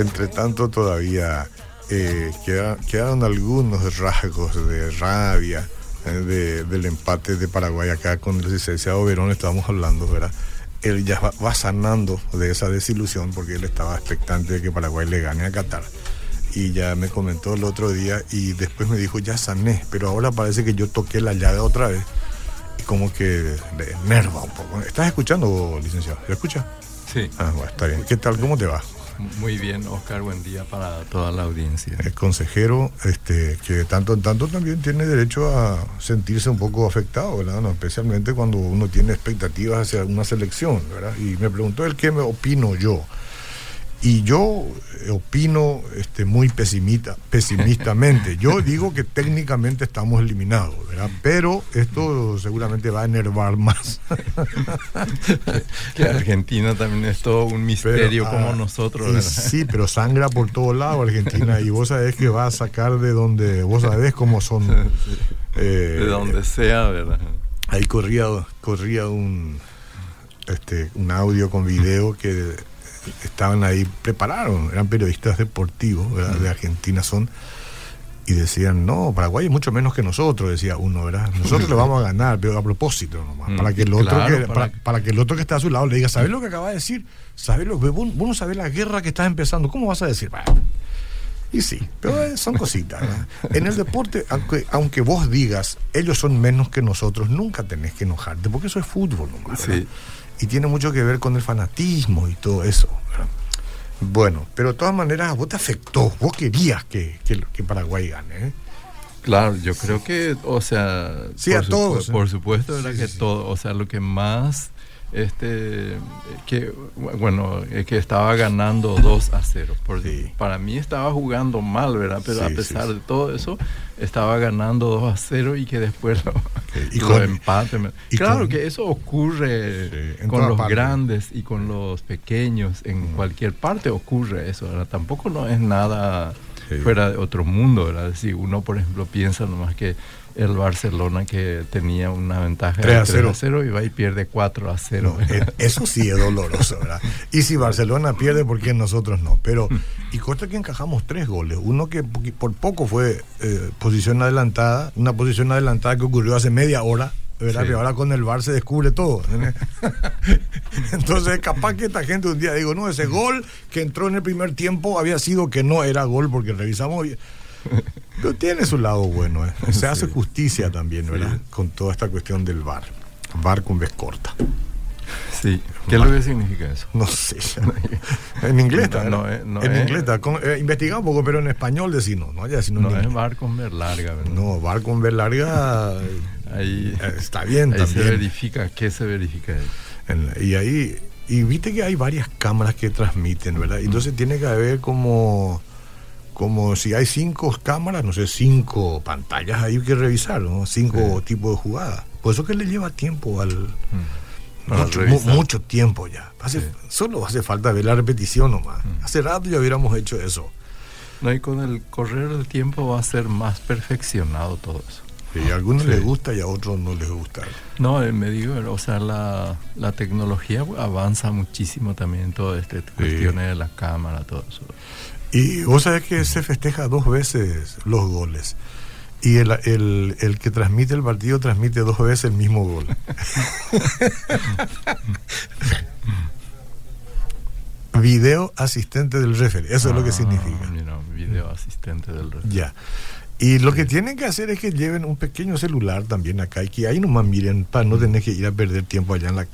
Entre tanto, todavía eh, quedaron algunos rasgos de rabia eh, del empate de Paraguay acá con el licenciado Verón, estábamos hablando, ¿verdad? Él ya va, sanando de esa desilusión porque él estaba expectante de que Paraguay le gane a Qatar. Y ya me comentó el otro día y después me dijo, ya sané, pero ahora parece que yo toqué la llave otra vez y como que le enerva un poco. ¿Estás escuchando, licenciado? ¿Se escucha? Sí. Ah, bueno, está bien. ¿Qué tal? ¿Cómo te va? Muy bien, Oscar, buen día para toda la audiencia. El consejero, este, que tanto en tanto también tiene derecho a sentirse un poco afectado, ¿verdad? especialmente cuando uno tiene expectativas hacia una selección, ¿verdad? Y me preguntó el qué me opino yo. Y yo opino este, muy pesimista, pesimistamente. Yo digo que técnicamente estamos eliminados, ¿verdad? Pero esto seguramente va a enervar más. que Argentina también es todo un misterio como ah, nosotros. Sí, pero sangra por todos lados Argentina y vos sabés que va a sacar de donde, vos sabés cómo son. Eh, de donde sea, ¿verdad? Ahí corría, corría un, este, un audio con video que estaban ahí, prepararon, eran periodistas deportivos de Argentina son, y decían, no, Paraguay es mucho menos que nosotros, decía uno, ¿verdad? Nosotros le vamos a ganar, pero a propósito nomás, para que el otro que, para... que el otro que está a su lado le diga, ¿sabes lo que acaba de decir? ¿Sabes lo vos, vos no sabés la guerra que está empezando? ¿Cómo vas a decir? y sí, pero son cositas. En el deporte, aunque, aunque vos digas, ellos son menos que nosotros, nunca tenés que enojarte, porque eso es fútbol nomás. Sí y tiene mucho que ver con el fanatismo y todo eso. Bueno, pero de todas maneras, vos te afectó, vos querías que, que, Paraguay gane. ¿eh? Claro, yo creo que, o sea, sí, a todos. Por supuesto, era que todo, o sea, lo que más este que bueno que estaba ganando 2 a 0 porque para mí estaba jugando mal verdad pero a pesar de todo eso estaba ganando 2 a 0 y que después lo, y con, empate. y claro que eso ocurre con los grandes y con los pequeños en cualquier parte ocurre eso ¿verdad? tampoco no es nada fuera de otro mundo verdad si uno por ejemplo piensa nomás que el Barcelona que tenía una ventaja 3 a 0, 0 y va y pierde 4 a 0. Eh, eso sí es doloroso, ¿verdad? Y si Barcelona pierde, ¿por qué nosotros no? Pero, y cuesta que encajamos tres goles. Uno que por poco fue eh, posición adelantada, una posición adelantada que ocurrió hace media hora, ¿verdad? Que ahora con el VAR se descubre todo. Entonces, capaz que esta gente un día digo, no, ese gol que entró en el primer tiempo había sido que no era gol porque revisamos. Pero tiene su lado bueno, ¿eh? se hace justicia también, ¿verdad? Con toda esta cuestión del bar. Bar con vez corta. Sí. ¿Qué es lo que significa eso? No sé. en inglés está. No, no, en inglés está. Eh, un poco, pero en español decimos, ¿no? Ya, no es bar con ver larga, ¿verdad? No, bar con ver larga. ahí eh, está bien ahí se verifica. ¿Qué se verifica ahí? y ahí. Y viste que hay varias cámaras que transmiten, ¿verdad? Entonces tiene que haber como como si hay cinco cámaras, no sé, cinco pantallas hay que revisar, ¿no? Cinco tipos de jugadas. Por eso que le lleva tiempo al... Mm. Mucho, tiempo ya. Solo hace falta ver la repetición nomás. Mm. Hace rato ya hubiéramos hecho eso. No, y con el correr del tiempo va a ser más perfeccionado todo eso. Y a algunos les gusta y a otros no les gusta. No, eh, me digo, o sea, la, la tecnología avanza muchísimo también en todas estas cuestiones de la cámara, todo eso. Y vos sabés que se festeja dos veces los goles. Y el, el, que transmite el partido transmite dos veces el mismo gol. video asistente del referee, eso es lo que ah, significa. video asistente del referee. Ya. Y lo que tienen que hacer es que lleven un pequeño celular también acá y que ahí nomás miren para no tener que ir a perder tiempo allá en la,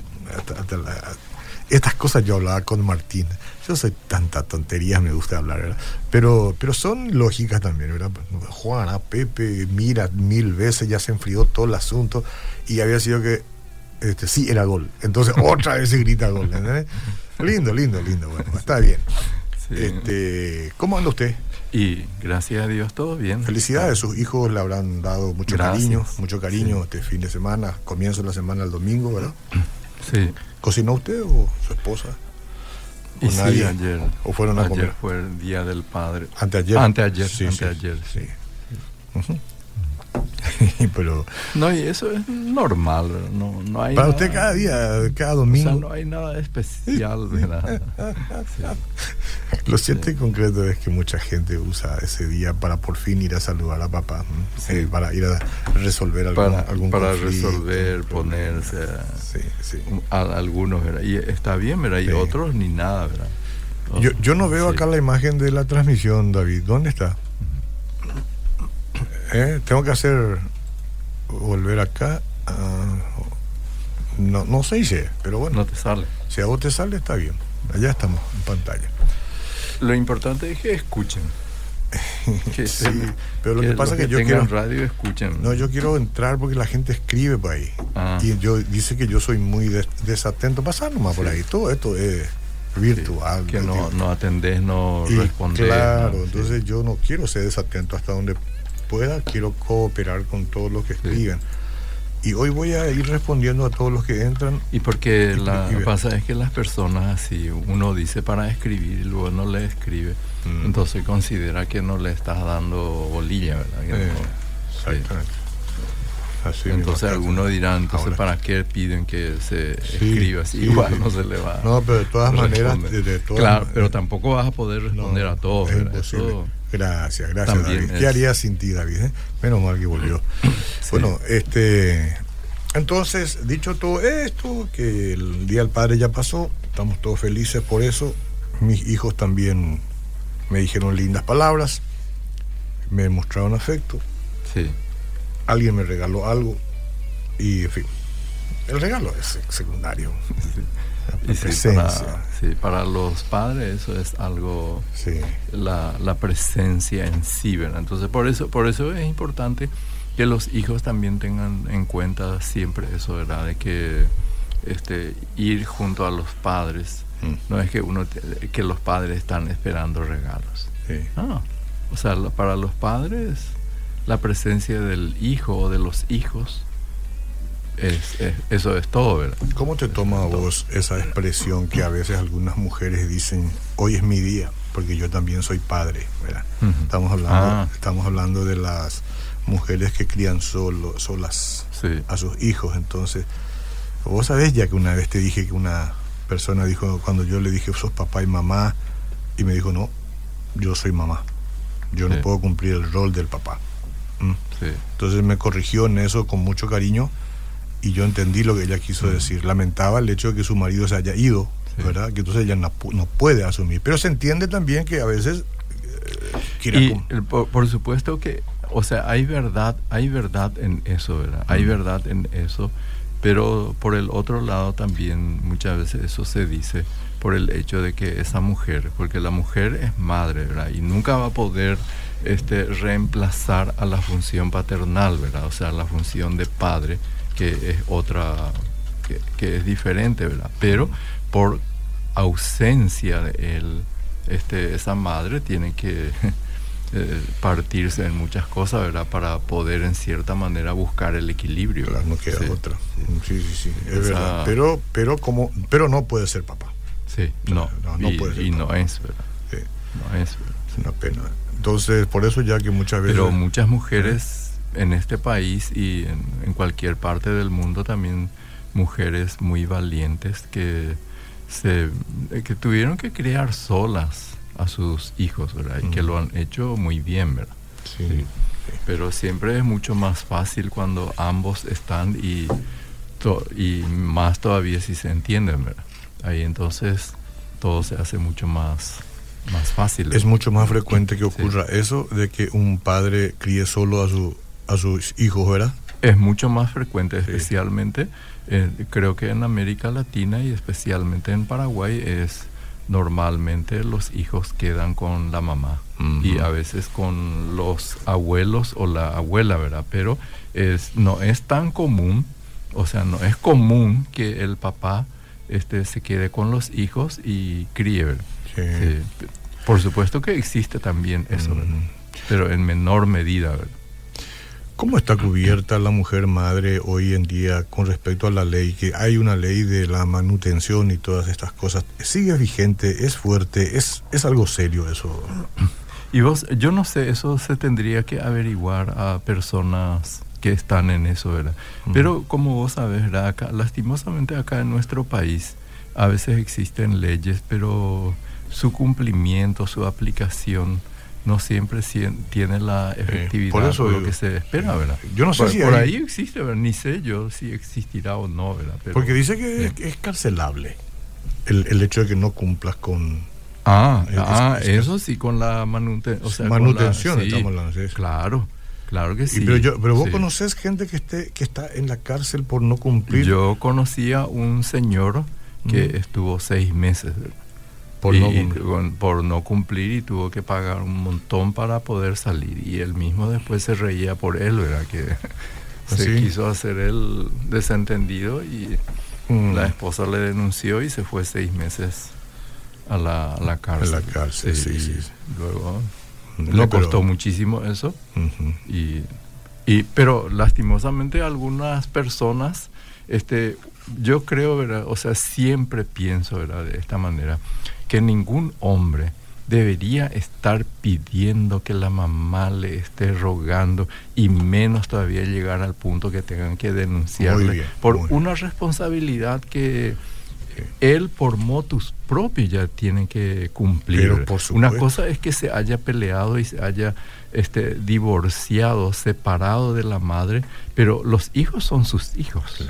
estas cosas yo hablaba con Martín. Yo soy tanta tontería, me gusta hablar, ¿verdad? Pero, pero son lógicas también, ¿verdad? Juana, Pepe, mira mil veces, ya se enfrió todo el asunto y había sido que este, sí era gol. Entonces otra vez se grita gol. Lindo, lindo, lindo. Bueno, está bien. Este, ¿Cómo anda usted? Y gracias a Dios todo bien. Felicidades, sus hijos le habrán dado mucho cariño, mucho cariño este fin de semana, comienzo de la semana el domingo, ¿verdad? Sí. ¿Cocinó usted o su esposa? Y sí, ayer. ¿O fueron a ayer fue el Día del Padre. ¿Anteayer? Anteayer, sí. Anteayer, sí. y pero... No, y eso es normal, no, no hay Para usted cada día, cada domingo... O sea, no hay nada especial, ¿verdad? Lo cierto y concreto es que mucha gente usa ese día para por fin ir a saludar a papá, eh, para ir a resolver algún, para, algún Para resolver, ponerse... Sí, sí. A, algunos, ¿verdad? Y está bien, ¿verdad? Y otros ni nada, ¿verdad? Yo, yo no veo acá la imagen de la transmisión, David. ¿Dónde está? ¿Eh? Tengo que hacer volver acá. no, no sé si, pero bueno. No te sale. Si a vos te sale, está bien. Allá estamos, en pantalla. Lo importante es que escuchen. sí, pero lo que, pasa es que, yo quiero radio escuchen. No, yo quiero entrar porque la gente escribe por ahí. Ah. Y yo dice que yo soy muy desatento. Pasar nomás por ahí. Todo esto es virtual. que no, no atendés, no respondes. Claro, entonces yo no quiero ser desatento hasta donde pueda, quiero cooperar con todos los que escriben. Y hoy voy a ir respondiendo a todos los que entran. Y porque lo que pasa es que las personas, si uno dice para escribir y luego no le escribe, mm. entonces considera que no le estás dando bolilla, ¿verdad? Eh, exactamente. entonces algunos dirán, entonces ¿para qué piden que se escriba así? Igual no se le va. No, pero de todas maneras, claro, pero tampoco vas a poder responder a todos. Gracias, gracias David. ¿Qué haría sin ti, David? Eh? Menos mal que volvió. Bueno, este entonces, dicho todo esto, que el Día del Padre ya pasó, estamos todos felices por eso. Mis hijos también me dijeron lindas palabras, me mostraron afecto. Sí. Alguien me regaló algo y, en fin, el regalo es secundario. La presencia. Sí, para los padres eso es algo, sí. la, la, presencia en sí, ¿verdad? Entonces por eso, por eso es importante que los hijos también tengan en cuenta siempre eso, ¿verdad? De que este, ir junto a los padres, mm. no es que uno que los padres están esperando regalos. O sea, para los padres la presencia del hijo o de los hijos es, eso es todo, ¿verdad? ¿Cómo te toma a vos esa expresión que a veces algunas mujeres dicen, hoy es mi día, porque yo también soy padre, ¿verdad? Estamos hablando, ah. estamos hablando de las mujeres que crían solo, solas a sus hijos, entonces, vos sabés ya que una vez te dije que una persona dijo, cuando yo le dije, sos papá y mamá, y me dijo, no, yo soy mamá, yo no puedo cumplir el rol del papá. ¿Mm? Entonces me corrigió en eso con mucho cariño y yo entendí lo que ella quiso decir. Lamentaba el hecho de que su marido se haya ido, ¿verdad? Que entonces ella no, puede asumir. Pero se entiende también que a veces eh, y por, supuesto que, o sea, hay verdad, hay verdad en eso, ¿verdad? Hay verdad en eso, pero por el otro lado también muchas veces eso se dice por el hecho de que esa mujer, porque la mujer es madre, ¿verdad? Y nunca va a poder este, reemplazar a la función paternal, ¿verdad? O sea, la función de padre que es otra, que, es diferente, ¿verdad? Pero por ausencia de él, este, esa madre tiene que eh, partirse en muchas cosas, ¿verdad? Para poder en cierta manera buscar el equilibrio. Claro, no queda otra. Sí, sí, sí, es verdad. Pero, pero, como, pero no puede ser papá. Sí, no, no, y, puede ser y no es, ¿verdad? Sí. No es, ¿verdad? Es una pena. Entonces, por eso ya que muchas veces... Pero muchas mujeres en este país y en, cualquier parte del mundo también mujeres muy valientes que se que tuvieron que criar solas a sus hijos, ¿verdad? Y que lo han hecho muy bien, ¿verdad? Sí. Pero siempre es mucho más fácil cuando ambos están y, y más todavía si se entienden, ¿verdad? Ahí entonces todo se hace mucho más, más fácil. Es mucho más frecuente que ocurra eso de que un padre críe solo a su a sus hijos, ¿verdad? Es mucho más frecuente, especialmente, eh, creo que en América Latina y especialmente en Paraguay es normalmente los hijos quedan con la mamá y a veces con los abuelos o la abuela, ¿verdad? Pero es, no es tan común, o sea, no es común que el papá este, se quede con los hijos y críe, ¿verdad? Por supuesto que existe también eso, pero en menor medida, ¿verdad? ¿Cómo está cubierta la mujer madre hoy en día con respecto a la ley? Que hay una ley de la manutención y todas estas cosas. ¿Sigue vigente? ¿Es fuerte? ¿Es, es algo serio eso? Y vos, yo no sé, eso se tendría que averiguar a personas que están en eso, ¿verdad? Pero como vos sabes, ¿verdad? Acá, lastimosamente acá en nuestro país a veces existen leyes, pero su cumplimiento, su aplicación no siempre tiene la efectividad por, eso, lo que se espera, ¿verdad? Yo no sé por, si por ahí existe, ni sé yo si existirá o no, ¿verdad? Porque dice que es, carcelable el, el, hecho de que no cumplas con... Ah, ah eso sí, con la. O sea, manutención, estamos hablando. Sí, claro. Claro que sí. pero, yo, pero vos conoces gente que esté que está en la cárcel por no cumplir. Yo conocía un señor que estuvo seis meses por, no, por no cumplir y tuvo que pagar un montón para poder salir. Y él mismo después se reía por él, ¿verdad? Que se quiso hacer el desentendido y mm. la esposa le denunció y se fue seis meses a la, a la cárcel. A la cárcel, sí, sí. Luego le costó muchísimo eso. y, y, pero lastimosamente algunas personas, este, yo creo, ¿verdad? o sea, siempre pienso ¿verdad? de esta manera que ningún hombre debería estar pidiendo que la mamá le esté rogando y menos todavía llegar al punto que tengan que denunciarle por una responsabilidad que él por motus propios ya tiene que cumplir. Una cosa es que se haya peleado y se haya este, divorciado, separado de la madre, pero los hijos son sus hijos.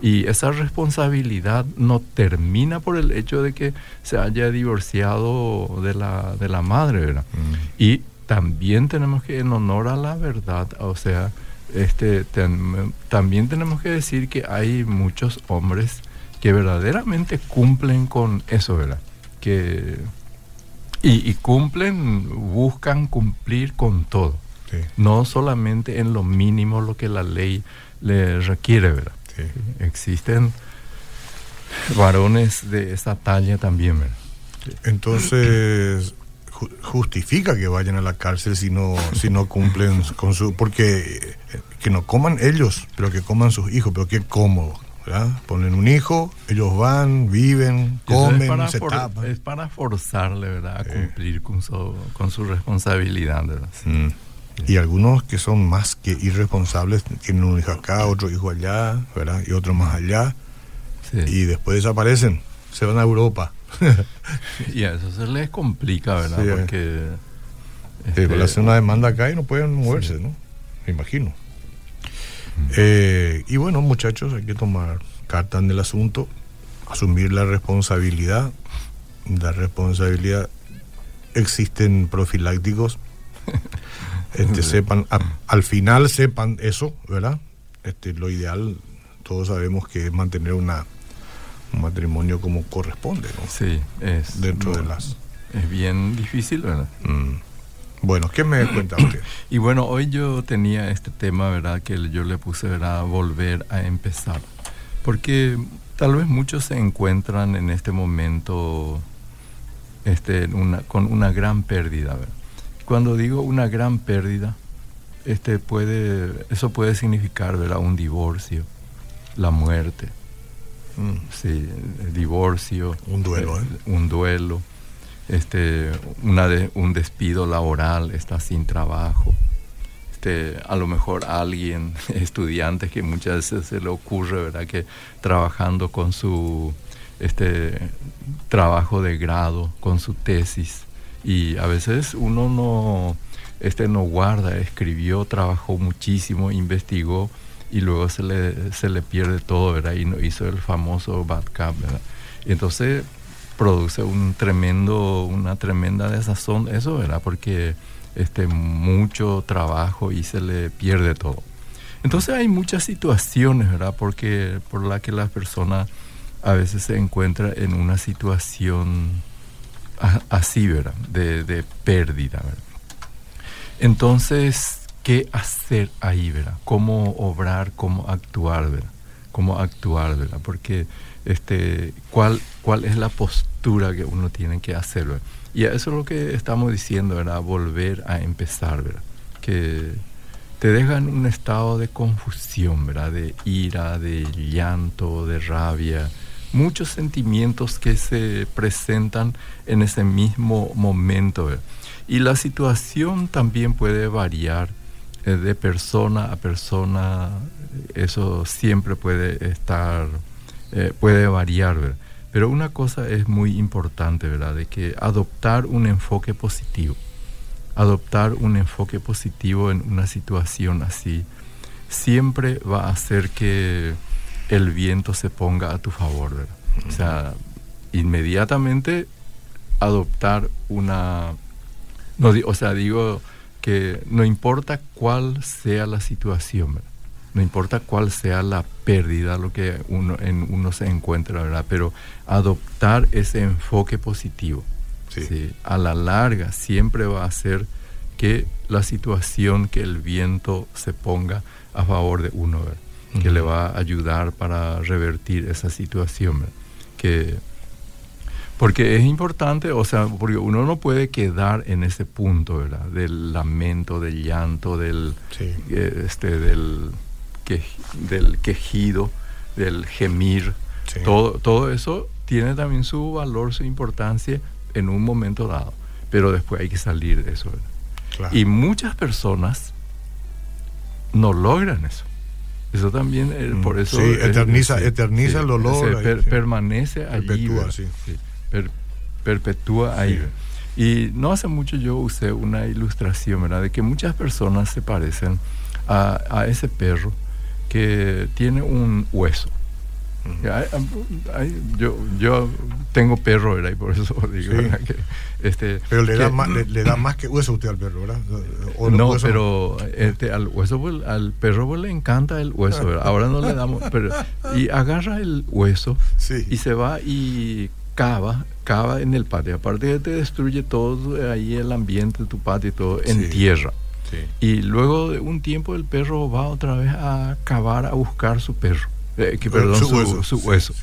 Y esa responsabilidad no termina por el hecho de que se haya divorciado de la, de la madre, ¿verdad? Mm. Y también tenemos que, en honor a la verdad, o sea, este, también tenemos que decir que hay muchos hombres que verdaderamente cumplen con eso, ¿verdad? Que, y, cumplen, buscan cumplir con todo. No solamente en lo mínimo lo que la ley le requiere, ¿verdad? Existen varones de esa talla también, ¿verdad? Entonces, justifica que vayan a la cárcel si no, si no cumplen con su... Porque eh, que no coman ellos, pero que coman sus hijos, pero qué cómodo. Ponen un hijo, ellos van, viven, comen, es para, se Es para forzarle, ¿verdad? A cumplir con su, con su responsabilidad, mm. Y algunos que son más que irresponsables, tienen un hijo acá, otro hijo allá, ¿verdad? Y otro más allá. Y después desaparecen, se van a Europa. y a eso se les complica, ¿verdad? Porque... Este, le hacen una demanda acá y no pueden moverse, ¿no? Me imagino. Eh, y bueno, muchachos, hay que tomar carta en el asunto, asumir la responsabilidad. La responsabilidad existen profilácticos. Este, sepan, al final sepan eso, ¿verdad? Este, lo ideal, todos sabemos que es mantener una, un matrimonio como corresponde, ¿no? Sí, es. Dentro de las. Es bien difícil, ¿verdad? Mm. Bueno, ¿qué me cuenta usted? y bueno, hoy yo tenía este tema, ¿verdad? Que yo le puse, ¿verdad? Volver a empezar. Porque tal vez muchos se encuentran en este momento este, una, con una gran pérdida, ¿verdad? Cuando digo una gran pérdida, este puede, eso puede significar, ¿verdad? Un divorcio, la muerte. Mm. Sí, el divorcio. Un duelo, ¿eh? Un duelo este, una de, un despido laboral, está sin trabajo. Este, a lo mejor alguien, estudiante, que muchas veces se le ocurre, ¿verdad? Que trabajando con su este, trabajo de grado, con su tesis, y a veces uno no, este, no guarda, escribió, trabajó muchísimo, investigó, y luego se le, se le pierde todo, ¿verdad? Y no hizo el famoso bad cap, entonces produce un tremendo, una tremenda desazón, eso, ¿verdad? Porque este, mucho trabajo y se le pierde todo. Entonces hay muchas situaciones, ¿verdad? Porque por la que la persona a veces se encuentra en una situación así, ¿verdad? De, de pérdida, ¿verdad? Entonces, ¿qué hacer ahí, ¿verdad? ¿Cómo obrar, cómo actuar, ¿verdad? ¿Cómo actuar, ¿verdad? Porque este, cuál, cuál es la postura que uno tiene que hacer. Y eso es lo que estamos diciendo, ¿verdad? Volver a empezar, ¿verdad? Que te dejan un estado de confusión, ¿verdad? De ira, de llanto, de rabia, muchos sentimientos que se presentan en ese mismo momento. Y la situación también puede variar eh, de persona a persona, eso siempre puede estar, eh, puede variar. Pero una cosa es muy importante, ¿verdad? De que adoptar un enfoque positivo, adoptar un enfoque positivo en una situación así, siempre va a hacer que el viento se ponga a tu favor, ¿verdad? O sea, inmediatamente adoptar una... No, o sea, digo que no importa cuál sea la situación, ¿verdad? No importa cuál sea la pérdida, lo que uno, en uno se encuentra, ¿verdad? Pero adoptar ese enfoque positivo, sí. a la larga siempre va a hacer que la situación, que el viento se ponga a favor de uno, ¿verdad? Que le va a ayudar para revertir esa situación, ¿verdad? Que porque es importante, o sea, porque uno no puede quedar en ese punto, ¿verdad? Del lamento, del llanto, del, eh, este, del, que, del quejido, del gemir. Todo, todo eso tiene también su valor, su importancia en un momento dado. Pero después hay que salir de eso. Y muchas personas no logran eso. Eso también, eh, por eso... Sí, eterniza, eterniza el dolor. permanece allí. sí perpetúa ahí. Y no hace mucho yo usé una ilustración, ¿verdad? De que muchas personas se parecen a, ese perro que tiene un hueso. yo, yo tengo perro, ¿verdad? Y por eso digo, Que, este, pero le, da más, le, da más que hueso usted al perro, ¿verdad? no, pero este, al hueso, pues, al perro pues, le encanta el hueso, ¿verdad? Ahora no le damos, pero, y agarra el hueso y se va y cava, cava en el patio. Aparte que te destruye todo ahí el ambiente tu patio y todo en tierra. Y luego de un tiempo el perro va otra vez a cavar a buscar su perro. Eh, que, perdón, su, hueso.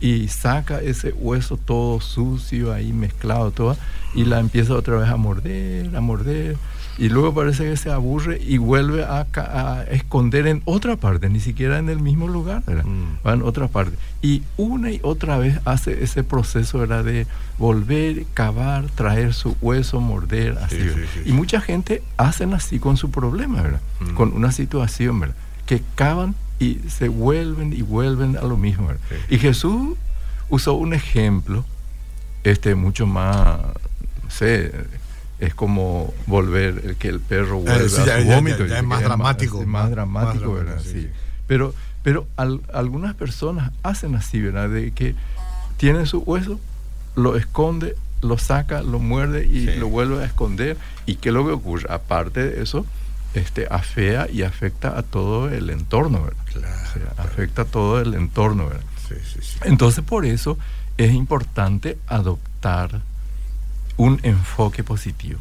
y saca ese hueso todo sucio ahí mezclado todo y la empieza otra vez a morder, a morder y luego parece que se aburre y vuelve a, esconder en otra parte, ni siquiera en el mismo lugar, mm. va en otra parte. Y una y otra vez hace ese proceso ¿verdad? de volver, cavar, traer su hueso, morder, así. Y mucha gente hacen así con su problema, ¿verdad? Mm. con una situación, ¿verdad? que cavan y se vuelven y vuelven a lo mismo. Y Jesús usó un ejemplo este mucho más, no sé, es como volver que el perro vuelva a su vómito. es más dramático. Más, dramático, ¿verdad? Sí. Pero, pero algunas personas hacen así, ¿verdad? De que tiene su hueso, lo esconde, lo saca, lo muerde y lo vuelve a esconder. ¿Y qué es lo que ocurre? Aparte de eso, este, afea y afecta a todo el entorno, ¿verdad? Claro, Afecta a todo el entorno, ¿verdad? Sí, sí, sí. Entonces, por eso es importante adoptar un enfoque positivo.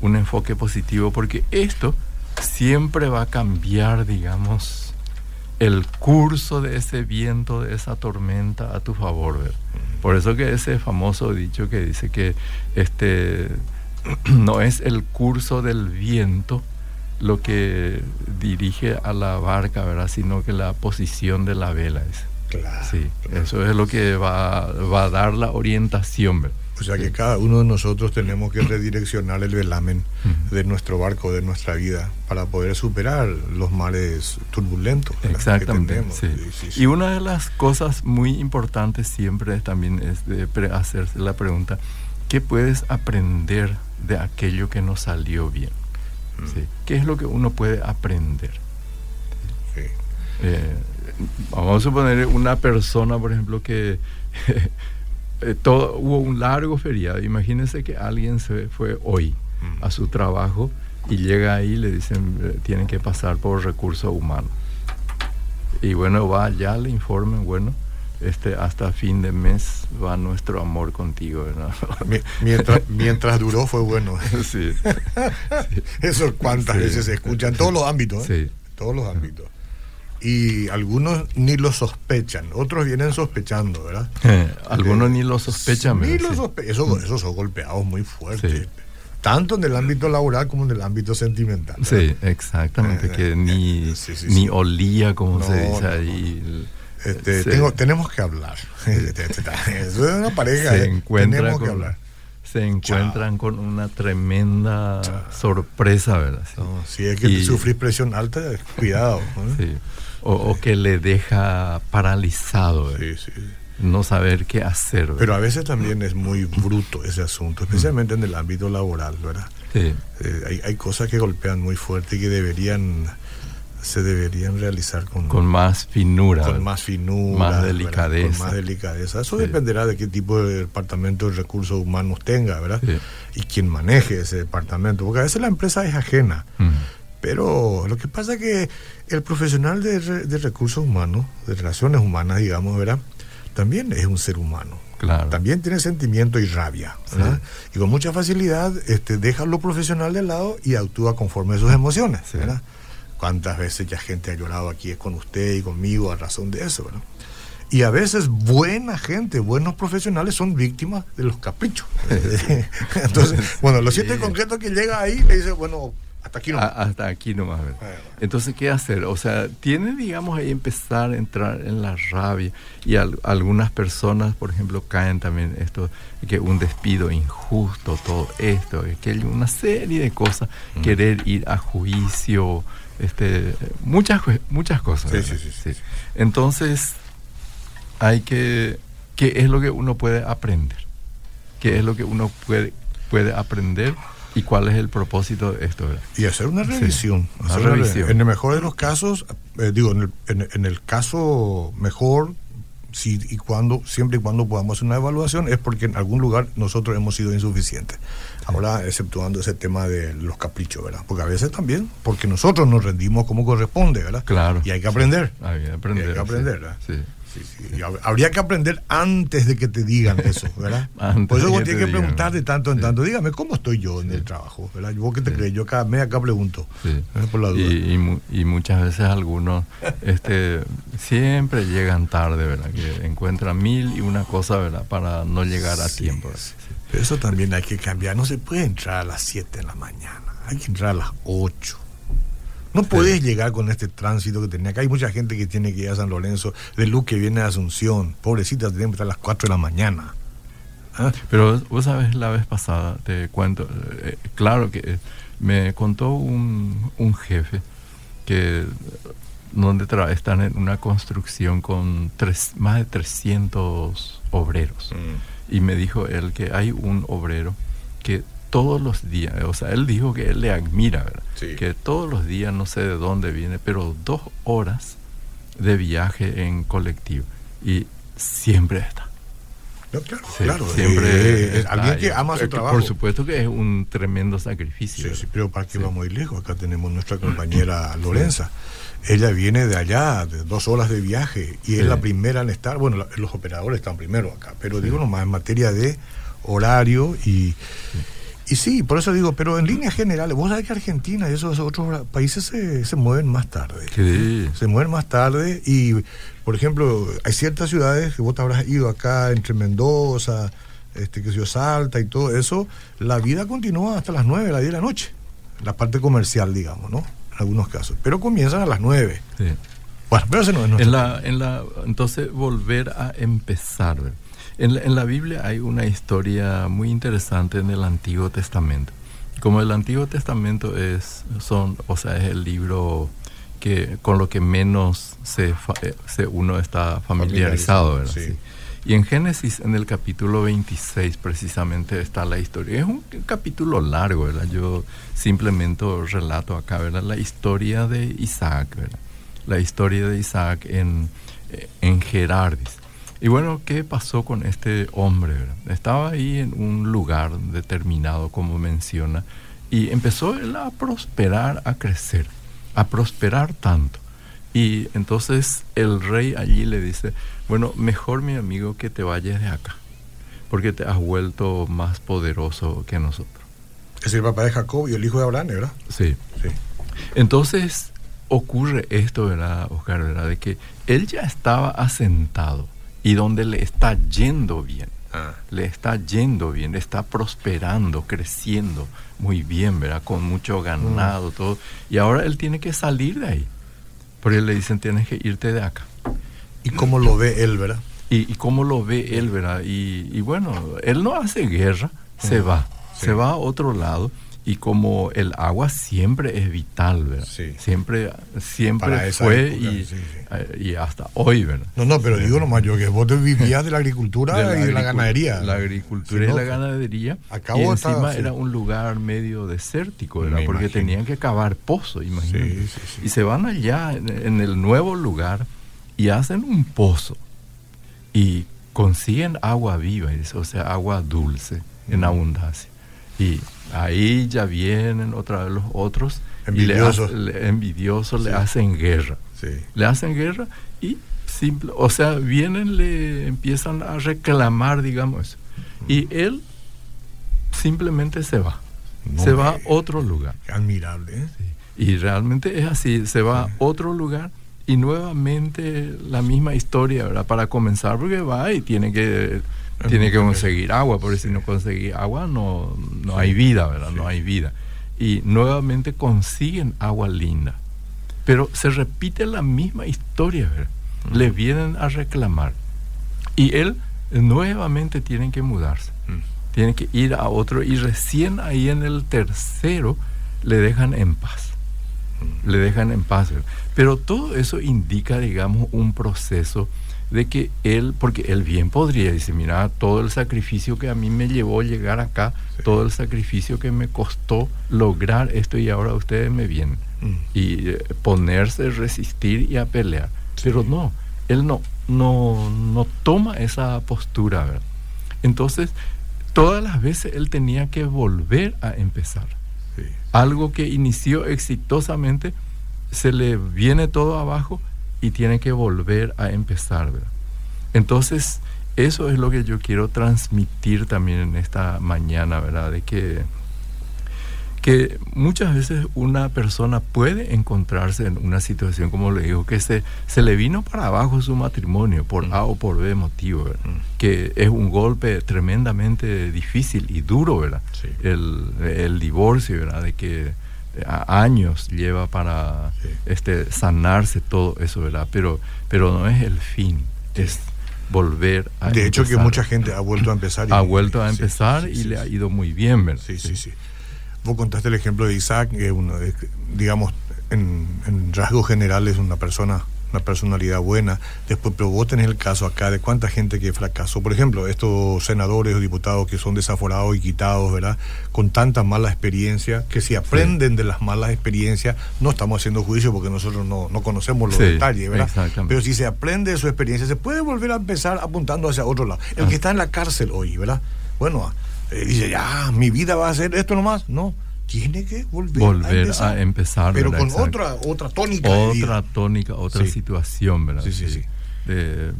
Un enfoque positivo porque esto siempre va a cambiar, digamos, el curso de ese viento, de esa tormenta a tu favor. Por eso que ese famoso dicho que dice que este no es el curso del viento lo que dirige a la barca, ¿verdad? sino que la posición de la vela es. Claro, sí, eso es lo que va, va a dar la orientación. ¿verdad? O sea que cada uno de nosotros tenemos que redireccionar el velamen de nuestro barco, de nuestra vida, para poder superar los mares turbulentos. Exactamente. y una de las cosas muy importantes siempre también es de hacerse la pregunta, ¿qué puedes aprender de aquello que no salió bien? ¿Qué es lo que uno puede aprender? Eh, vamos a suponer una persona, por ejemplo, que Eh, todo, hubo un largo feriado. Imagínense que alguien se fue hoy a su trabajo y llega ahí y le dicen eh, tienen que pasar por recursos humanos. Y bueno, va ya le informen, bueno, este, hasta fin de mes va nuestro amor contigo. Mientras, mientras duró fue bueno. Sí. Eso cuántas veces se escucha en todos los ámbitos. ¿eh? Todos los ámbitos y algunos ni lo sospechan, otros vienen sospechando, ¿verdad? Eh, algunos ni lo sospechan. Ni lo sospe eso, mm. esos son golpeados muy fuertes. Tanto en el ámbito laboral como en el ámbito sentimental. Sí, exactamente, que ni, ni olía, como se dice ahí. Este, tengo, tenemos que hablar. Eso es una pareja. Se ¿eh? encuentra tenemos que hablar. se encuentran con una tremenda sorpresa, ¿verdad? si es que sufrís presión alta, cuidado. Sí. O, que le deja paralizado. Sí, sí no saber qué hacer. Pero a veces también es muy bruto ese asunto, especialmente en el ámbito laboral, ¿verdad? Sí. Eh, hay, hay, cosas que golpean muy fuerte y que deberían se deberían realizar con, con más finura. Con más finura. Más delicadeza. Con más delicadeza. Eso dependerá de qué tipo de departamento de recursos humanos tenga, ¿verdad? Y quién maneje ese departamento. Porque a veces la empresa es ajena. Pero lo que pasa es que el profesional de, de recursos humanos, de relaciones humanas, digamos, ¿verdad? también es un ser humano. Claro. También tiene sentimiento y rabia. Y con mucha facilidad este, deja lo profesional de lado y actúa conforme a sus emociones. ¿Cuántas veces ya gente ha llorado aquí con usted y conmigo a razón de eso? Y a veces buena gente, buenos profesionales son víctimas de los caprichos. Entonces, bueno, lo siete concreto que llega ahí le dice, bueno, hasta aquí nomás. hasta aquí nomás. Entonces, ¿qué hacer? O sea, tiene, digamos, ahí empezar a entrar en la rabia. Y algunas personas, por ejemplo, caen también esto, que un despido injusto, todo esto, que hay una serie de cosas, mm. querer ir a juicio, este, muchas, muchas cosas. Sí, sí, sí, Entonces, hay que, ¿qué es lo que uno puede aprender? ¿Qué es lo que uno puede, puede aprender? ¿Y cuál es el propósito de esto? Y hacer una revisión. En el mejor de los casos, eh, digo, en el, caso mejor, si y cuando, siempre y cuando podamos hacer una evaluación, es porque en algún lugar nosotros hemos sido insuficientes. Ahora, exceptuando ese tema de los caprichos, ¿verdad? Porque a veces también, porque nosotros nos rendimos como corresponde, ¿verdad? Claro. Y hay que aprender. Hay que aprender. hay que aprender, ¿verdad? Sí. Habría que aprender antes de que te digan eso, ¿verdad? Por eso vos tienes que preguntar de tanto en tanto. Dígame, ¿cómo estoy yo en el trabajo? ¿verdad? ¿Vos qué te crees? Yo cada mes acá pregunto. ¿eh? Por la duda. Y, y, muchas veces algunos este, siempre llegan tarde, ¿verdad? Que encuentran mil y una cosa, ¿verdad? Para no llegar a tiempo. Pero eso también hay que cambiar. No se puede entrar a las 7 de la mañana. Hay que entrar a las 8 no puedes llegar con este tránsito que tenía acá. Hay mucha gente que tiene que ir a San Lorenzo, de Luz que viene a Asunción. Pobrecita, tiene que estar a las 4 de la mañana. ¿Ah? Pero vos sabes, la vez pasada, te cuento, eh, claro que eh, me contó un, jefe que donde están en una construcción con tres, más de 300 obreros. Mm. Y me dijo él que hay un obrero que todos los días, o sea, él dijo que él le admira, ¿verdad? Que todos los días, no sé de dónde viene, pero dos horas de viaje en colectivo y siempre está. claro, claro. Siempre eh, alguien que ama su trabajo. Por supuesto que es un tremendo sacrificio. Sí, sí pero para qué vamos a ir lejos. Acá tenemos nuestra compañera Lorenza. Ella viene de allá, de dos horas de viaje, y es la primera en estar. Bueno, los operadores están primero acá, pero digo nomás en materia de horario y. Y sí, por eso digo, pero en líneas generales, vos sabés que Argentina y esos otros países se, se mueven más tarde. Sí. Se mueven más tarde y, por ejemplo, hay ciertas ciudades que vos te habrás ido acá entre Mendoza, este, que se Salta y todo eso, la vida continúa hasta las 9, las 10 de la noche. La parte comercial, digamos, ¿no? En algunos casos. Pero comienzan a las 9. Sí. Bueno, pero ese no es en la, en la Entonces, volver a empezar, ¿verdad? En la, Biblia hay una historia muy interesante en el Antiguo Testamento. Como el Antiguo Testamento es, son, o sea, es el libro que con lo que menos se, eh, se uno está familiarizado, ¿verdad? Y en Génesis, en el capítulo 26, precisamente está la historia. Es un capítulo largo, ¿verdad? Yo simplemente relato acá, ¿verdad? La historia de Isaac, ¿verdad? La historia de Isaac en, en Gerardis. Y bueno, ¿qué pasó con este hombre? Estaba ahí en un lugar determinado, como menciona, y empezó él a prosperar, a crecer, a prosperar tanto. Y entonces el rey allí le dice, bueno, mejor mi amigo que te vayas de acá, porque te has vuelto más poderoso que nosotros. Es el papá de Jacob y el hijo de Abraham, ¿verdad? Sí. sí. Entonces ocurre esto, ¿verdad, Oscar? ¿verdad? De que él ya estaba asentado y donde le está yendo bien. Ah. Le está yendo bien, está prosperando, creciendo muy bien, ¿verdad? Con mucho ganado, mm. todo. Y ahora él tiene que salir de ahí. Porque le dicen, tienes que irte de acá. ¿Y cómo lo ve él, verdad? Y, cómo lo ve él, ¿verdad? Y, y, bueno, él no hace guerra, se va, se va a otro lado y como el agua siempre es vital, ¿verdad? Siempre, siempre fue y, eh, y, hasta hoy, ¿verdad? No, no, pero digo nomás yo que vos vivías de la agricultura y de la ganadería. La agricultura y la ganadería. y encima era un lugar medio desértico, ¿verdad? Porque tenían que cavar pozos, imagínate. Y se van allá en, el nuevo lugar y hacen un pozo y consiguen agua viva, o sea, agua dulce en abundancia. Y ahí ya vienen otra vez los otros envidiosos, y le, envidiosos le hacen guerra. Le hacen guerra y simple, o sea, vienen, le empiezan a reclamar, digamos, y él simplemente se va. se va a otro lugar. Admirable. ¿eh? Y realmente es así, se va a otro lugar y nuevamente la misma historia, ¿verdad? Para comenzar, porque va y tiene que tiene que conseguir agua, porque si no consigue agua no, no hay vida, ¿verdad? No hay vida. Y nuevamente consiguen agua linda. Pero se repite la misma historia, ¿verdad? Le vienen a reclamar. Y él nuevamente tiene que mudarse. Tiene que ir a otro y recién ahí en el tercero le dejan en paz. Le dejan en paz. Pero todo eso indica, digamos, un proceso de que él, porque él bien podría decir, mira, todo el sacrificio que a mí me llevó llegar acá, todo el sacrificio que me costó lograr esto y ahora ustedes me vienen. Mm. Y eh, ponerse, resistir y a pelear. Pero no, él no, no, no toma esa postura, ¿verdad? Entonces, todas las veces él tenía que volver a empezar. Algo que inició exitosamente, se le viene todo abajo y tiene que volver a empezar, ¿verdad? Entonces, eso es lo que yo quiero transmitir también en esta mañana, ¿verdad? De que, que muchas veces una persona puede encontrarse en una situación, como le digo, que se, se le vino para abajo su matrimonio por A o por B motivo, ¿verdad? Que es un golpe tremendamente difícil y duro, ¿verdad? El, el divorcio, ¿verdad? De que años lleva para este, sanarse todo eso, ¿verdad? Pero, pero no es el fin, es volver a De hecho que mucha gente ha vuelto a empezar. Y, ha vuelto a empezar y le ha ido muy bien, ¿verdad? Sí, sí, sí. Vos contaste el ejemplo de Isaac, que uno, digamos, en, en rasgos generales una persona una personalidad buena. Después, pero vos tenés el caso acá de cuánta gente que fracasó. Por ejemplo, estos senadores o diputados que son desaforados y quitados, ¿verdad? Con tanta mala experiencia, que si aprenden de las malas experiencias, no estamos haciendo juicio porque nosotros no, conocemos los detalles, ¿verdad? Pero si se aprende de su experiencia, se puede volver a empezar apuntando hacia otro lado. El que ah. está en la cárcel hoy, ¿verdad? Bueno, eh, dice, ya, mi vida va a ser esto nomás. No tiene que volver, a, empezar. Pero con otra, otra tónica. Otra tónica, otra situación, ¿verdad? Sí, sí, sí. De,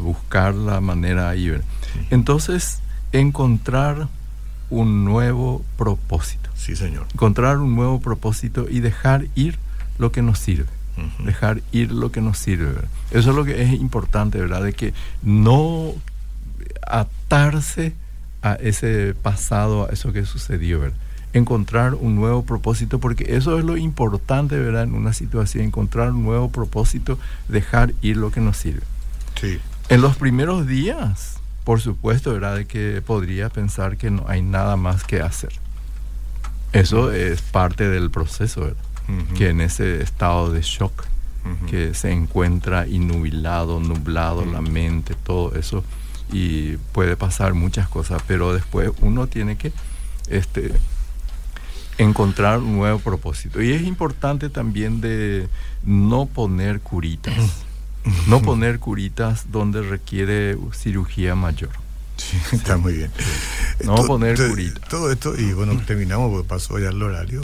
buscar la manera ahí, ¿verdad? Entonces, encontrar un nuevo propósito. Sí, señor. Encontrar un nuevo propósito y dejar ir lo que nos sirve. Dejar ir lo que nos sirve. ¿verdad? Eso es lo que es importante, ¿verdad? De que no atarse a ese pasado, a eso que sucedió, ¿verdad? Encontrar un nuevo propósito, porque eso es lo importante, ¿verdad? En una situación, encontrar un nuevo propósito, dejar ir lo que nos sirve. Sí. En los primeros días, por supuesto, ¿verdad? De que podría pensar que no hay nada más que hacer. Eso es parte del proceso, ¿verdad? Que en ese estado de shock, que se encuentra inubilado, nublado la mente, todo eso, y puede pasar muchas cosas, pero después uno tiene que este, encontrar un nuevo propósito. Y es importante también de no poner curitas, no poner curitas donde requiere cirugía mayor. Sí, está muy bien. No poner curitas. Todo esto, y bueno, terminamos porque pasó ya el horario.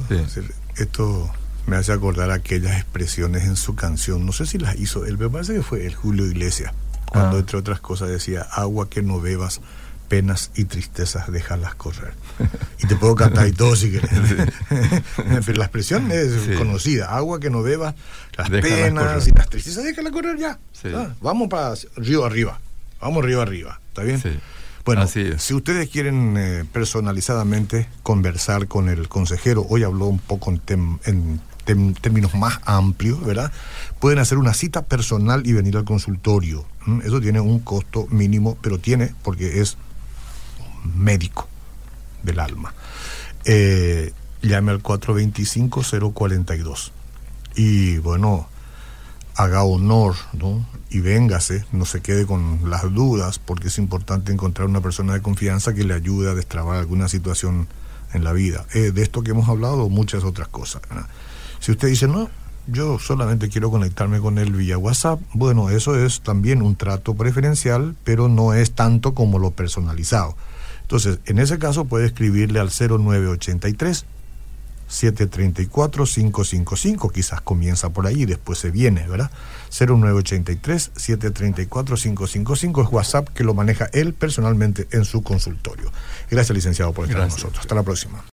Esto me hace acordar aquellas expresiones en su canción. No sé si las hizo él, me parece que fue el Julio Iglesias, cuando ah. entre otras cosas decía, agua que no bebas penas y tristezas, déjalas correr. Y te puedo cantar y todo si quieres. Pero la expresión es conocida. Agua que no beba, las penas y las tristezas, déjalas correr ya. Ah, vamos para río arriba. Vamos río arriba. ¿Está bien? Bueno, si ustedes quieren eh, personalizadamente conversar con el consejero, hoy habló un poco en, términos más amplios, ¿verdad? Pueden hacer una cita personal y venir al consultorio. Eso tiene un costo mínimo, pero tiene, porque es médico. del alma. Eh, llame al 425-042. Y bueno, haga honor, ¿no? Y véngase, no se quede con las dudas, porque es importante encontrar una persona de confianza que le ayude a destrabar alguna situación en la vida. Eh, de esto que hemos hablado, muchas otras cosas. Si usted dice, no, yo solamente quiero conectarme con él vía WhatsApp, bueno, eso es también un trato preferencial, pero no es tanto como lo personalizado. Entonces, en ese caso puede escribirle al 0983 734-555, quizás comienza por ahí, después se viene, ¿verdad? 0983-734-555 es WhatsApp que lo maneja él personalmente en su consultorio. Gracias, licenciado, por estar con nosotros. Hasta la próxima.